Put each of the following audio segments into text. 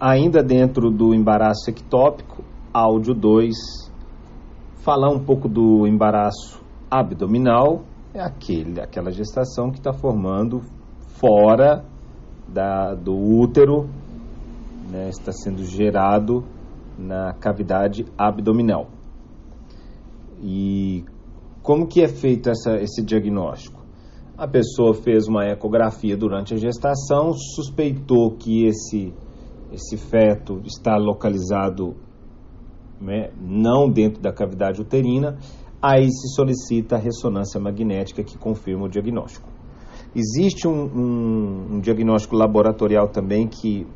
ainda dentro do embaraço ectópico, áudio 2, falar um pouco do embaraço abdominal, é aquele, aquela gestação que está formando fora da, do útero, né, está sendo gerado na cavidade abdominal. E como que é feito essa, esse diagnóstico? A pessoa fez uma ecografia durante a gestação, suspeitou que esse, esse feto está localizado né, não dentro da cavidade uterina, aí se solicita a ressonância magnética que confirma o diagnóstico. Existe um, um, um diagnóstico laboratorial também que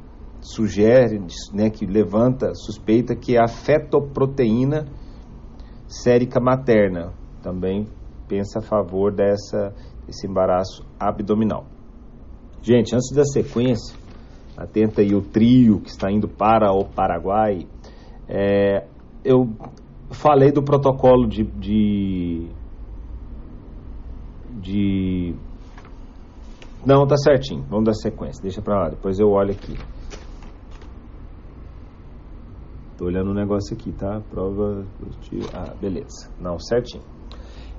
sugere, né, que levanta suspeita que é a fetoproteína sérica materna. Também pensa a favor dessa, desse embaraço abdominal. Gente, antes da sequência, atenta aí o trio que está indo para o Paraguai. É, eu falei do protocolo de, de, de não, tá certinho. Vamos dar sequência. Deixa pra lá, depois eu olho aqui. Tô olhando o um negócio aqui, tá? Prova. Ah, beleza. Não, certinho.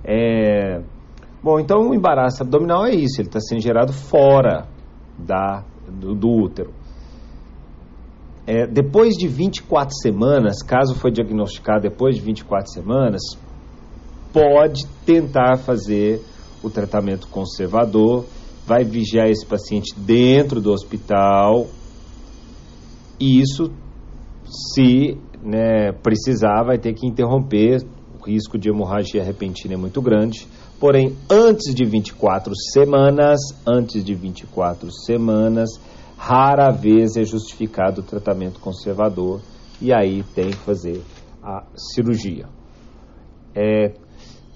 É... Bom, então o embaraço abdominal é isso. Ele está sendo gerado fora da, do, do útero. É, depois de 24 semanas, caso foi diagnosticado depois de 24 semanas, pode tentar fazer o tratamento conservador vai vigiar esse paciente dentro do hospital. E isso, se né, precisar, vai ter que interromper. Risco de hemorragia repentina é muito grande. Porém, antes de 24 semanas, antes de 24 semanas, rara vez é justificado o tratamento conservador e aí tem que fazer a cirurgia. É,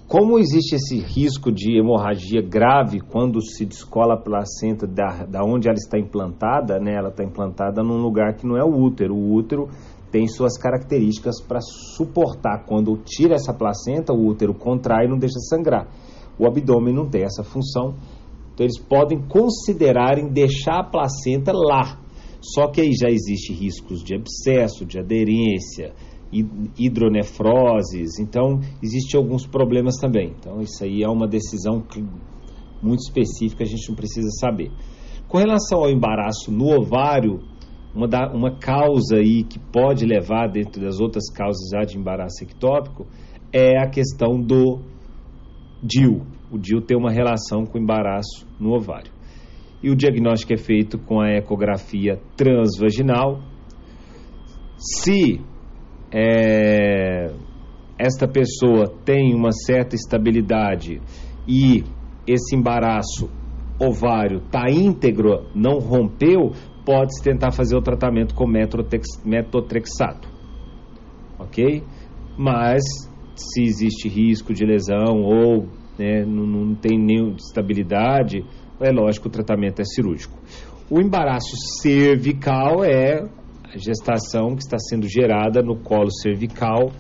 como existe esse risco de hemorragia grave quando se descola a placenta da, da onde ela está implantada, né? Ela está implantada num lugar que não é o útero. O útero tem suas características para suportar. Quando tira essa placenta, o útero contrai e não deixa sangrar. O abdômen não tem essa função. Então eles podem considerar em deixar a placenta lá. Só que aí já existe riscos de abscesso, de aderência, hidronefroses, então existem alguns problemas também. Então isso aí é uma decisão muito específica, a gente não precisa saber. Com relação ao embaraço no ovário, uma, da, uma causa aí que pode levar, dentro das outras causas já de embaraço ectópico, é a questão do DIL. O DIL tem uma relação com o embaraço no ovário. E o diagnóstico é feito com a ecografia transvaginal. Se é, esta pessoa tem uma certa estabilidade e esse embaraço ovário está íntegro, não rompeu, pode-se tentar fazer o tratamento com metotrexato. Ok? Mas se existe risco de lesão ou né, não, não tem nenhuma estabilidade, é lógico o tratamento é cirúrgico. O embaraço cervical é a gestação que está sendo gerada no colo cervical.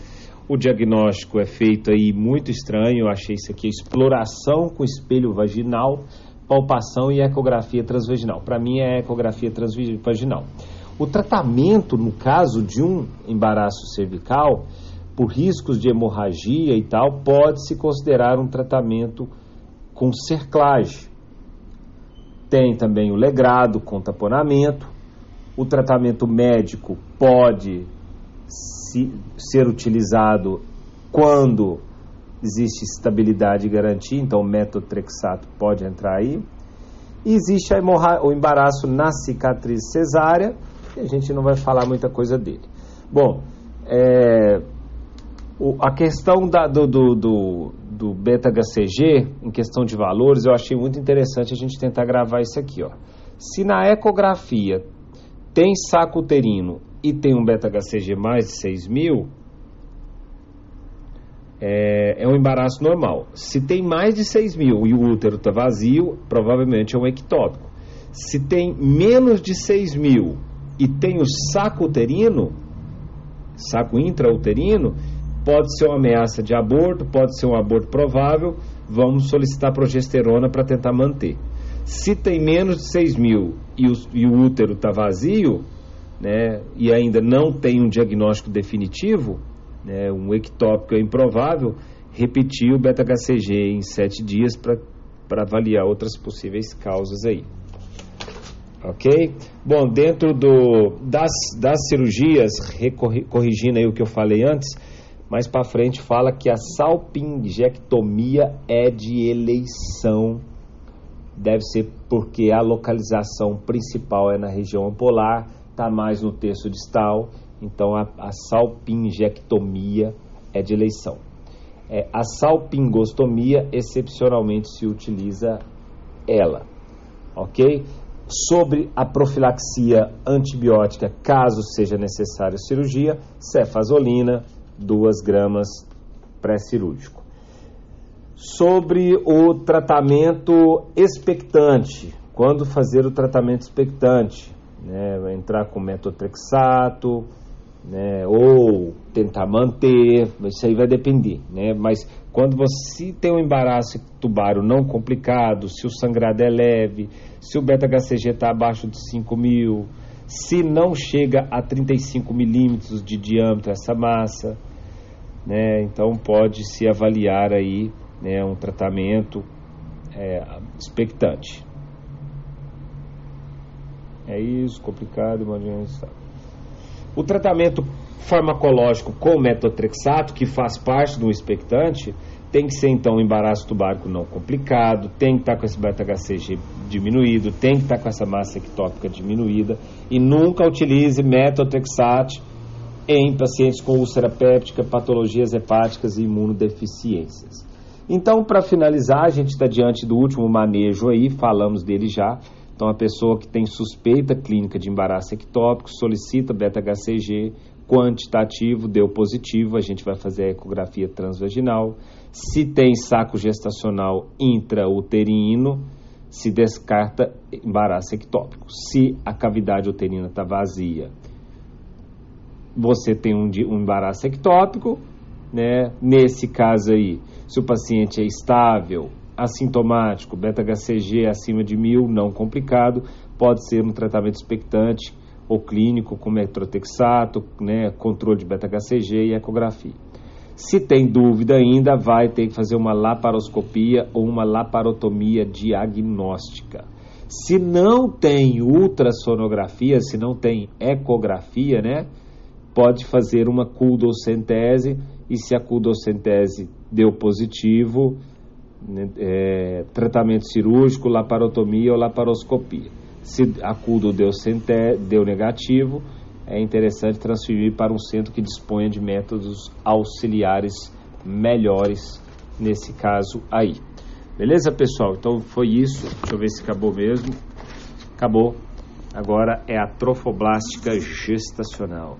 O diagnóstico é feito aí muito estranho, eu achei isso aqui exploração com espelho vaginal, palpação e ecografia transvaginal. Para mim é ecografia transvaginal. O tratamento, no caso de um embaraço cervical, por riscos de hemorragia e tal, pode-se considerar um tratamento com cerclagem. Tem também o legrado com taponamento, o tratamento médico pode se, ser utilizado quando existe estabilidade e garantia, então o metotrexato pode entrar aí. E existe o embaraço na cicatriz cesárea, que a gente não vai falar muita coisa dele. Bom, é, o, a questão da, do, do, do, do beta-HCG, em questão de valores, eu achei muito interessante a gente tentar gravar isso aqui. Ó. Se na ecografia tem saco uterino e tem um beta-HCG mais de 6 mil, é, é, um embaraço normal. Se tem mais de 6 mil e o útero está vazio, provavelmente é um ectópico. Se tem menos de 6 mil e tem o saco uterino, saco intrauterino, pode ser uma ameaça de aborto, pode ser um aborto provável, vamos solicitar progesterona para tentar manter. Se tem menos de 6 mil e o, e o útero está vazio, né, e ainda não tem um diagnóstico definitivo, né, um ectópico é improvável, repetir o beta-HCG em sete dias para avaliar outras possíveis causas aí. Ok? Bom, dentro do, das, das cirurgias, corrigindo aí o que eu falei antes, mais para frente fala que a salpingectomia é de eleição. Deve ser porque a localização principal é na região ampolar, está mais no terço distal, então a, a salpingectomia é de eleição. É, a salpingostomia, excepcionalmente, se utiliza ela, ok? Sobre a profilaxia antibiótica, caso seja necessária cirurgia, cefazolina, 2 gramas pré-cirúrgico. Sobre o tratamento expectante, quando fazer o tratamento expectante, né, entrar com metotrexato, né, ou tentar manter, isso aí vai depender, né, mas quando você tem um embaraço tubário não complicado, se o sangrado é leve, se o beta-HCG está abaixo de 5 mil, se não chega a 35 milímetros de diâmetro essa massa, né? Então pode se avaliar aí né, um tratamento é, expectante. É isso, complicado, imagina O tratamento farmacológico com metotrexato, que faz parte do expectante, tem que ser então um embaraço tubárico não complicado, tem que estar com esse beta-HCG diminuído, tem que estar com essa massa ectópica diminuída e nunca utilize metotrexato em pacientes com úlcera péptica, patologias hepáticas e imunodeficiências. Então, para finalizar, a gente está diante do último manejo aí, falamos dele já. Então, a pessoa que tem suspeita clínica de embaraço ectópico solicita beta-HCG quantitativo, deu positivo, a gente vai fazer a ecografia transvaginal. Se tem saco gestacional intrauterino, se descarta embaraço ectópico. Se a cavidade uterina está vazia, você tem um, um embaraço ectópico, né? Nesse caso aí, se o paciente é estável, assintomático, beta-HCG acima de mil, não complicado, pode ser um tratamento expectante ou clínico com metrotexato, né, controle de beta-HCG e ecografia. Se tem dúvida ainda, vai ter que fazer uma laparoscopia ou uma laparotomia diagnóstica. Se não tem ultrassonografia, se não tem ecografia, né, pode fazer uma culdocentese e se a culdocentese deu positivo, é, tratamento cirúrgico, laparotomia ou laparoscopia. Se a culdo deu, deu negativo, é interessante transferir para um centro que disponha de métodos auxiliares melhores nesse caso aí. Beleza, pessoal? Então foi isso. Deixa eu ver se acabou mesmo. Acabou. Agora é a trofoblástica gestacional.